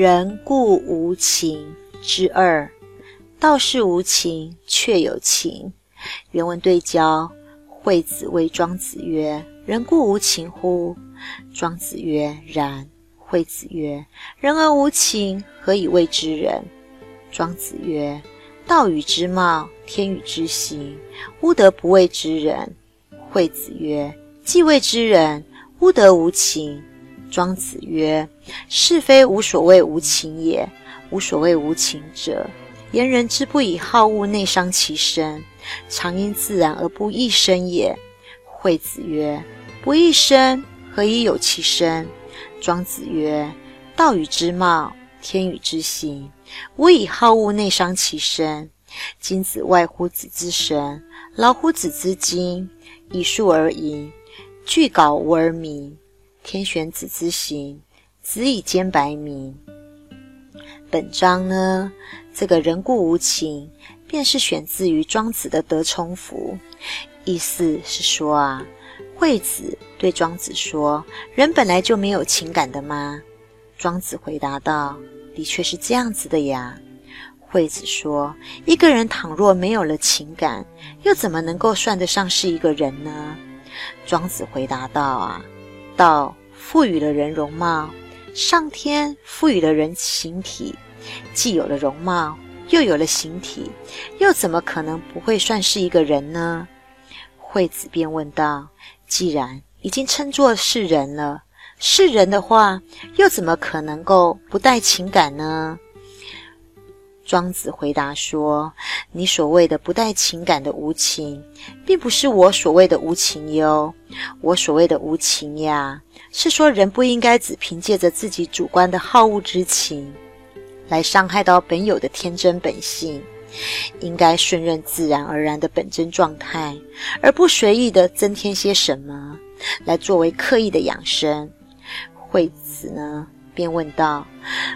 人固无情之二。道是无情，却有情。原文对焦。惠子谓庄子曰：“人固无情乎？”庄子曰：“然。”惠子曰：“人而无情，何以谓之人？”庄子曰：“道与之貌，天与之行，吾德不谓之人。”惠子曰：“既谓之人，吾德无情。”庄子曰：“是非无所谓无情也。无所谓无情者，言人之不以好恶内伤其身。”常因自然而不益生也。惠子曰：“不益生，何以有其身？”庄子曰：“道与之貌，天与之行，吾以好恶内伤其身。今子外乎子之神，劳乎子之精，以数而盈，具稿无而名。天选子之行，子以兼白名。”本章呢，这个人固无情。便是选自于庄子的《德充符》，意思是说啊，惠子对庄子说：“人本来就没有情感的吗？”庄子回答道：“的确是这样子的呀。”惠子说：“一个人倘若没有了情感，又怎么能够算得上是一个人呢？”庄子回答道：“啊，道赋予了人容貌，上天赋予了人形体，既有了容貌。”又有了形体，又怎么可能不会算是一个人呢？惠子便问道：“既然已经称作是人了，是人的话，又怎么可能够不带情感呢？”庄子回答说：“你所谓的不带情感的无情，并不是我所谓的无情哟。我所谓的无情呀，是说人不应该只凭借着自己主观的好恶之情。”来伤害到本有的天真本性，应该顺任自然而然的本真状态，而不随意的增添些什么来作为刻意的养生。惠子呢，便问道：“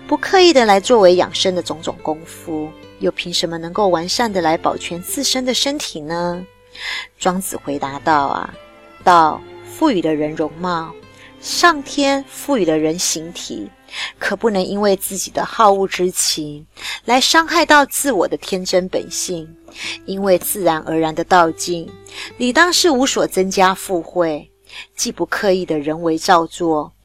不刻意的来作为养生的种种功夫，又凭什么能够完善的来保全自身的身体呢？”庄子回答道：“啊，道赋予了人容貌，上天赋予了人形体。”可不能因为自己的好恶之情来伤害到自我的天真本性，因为自然而然的道境，理当是无所增加附会，既不刻意的人为造作，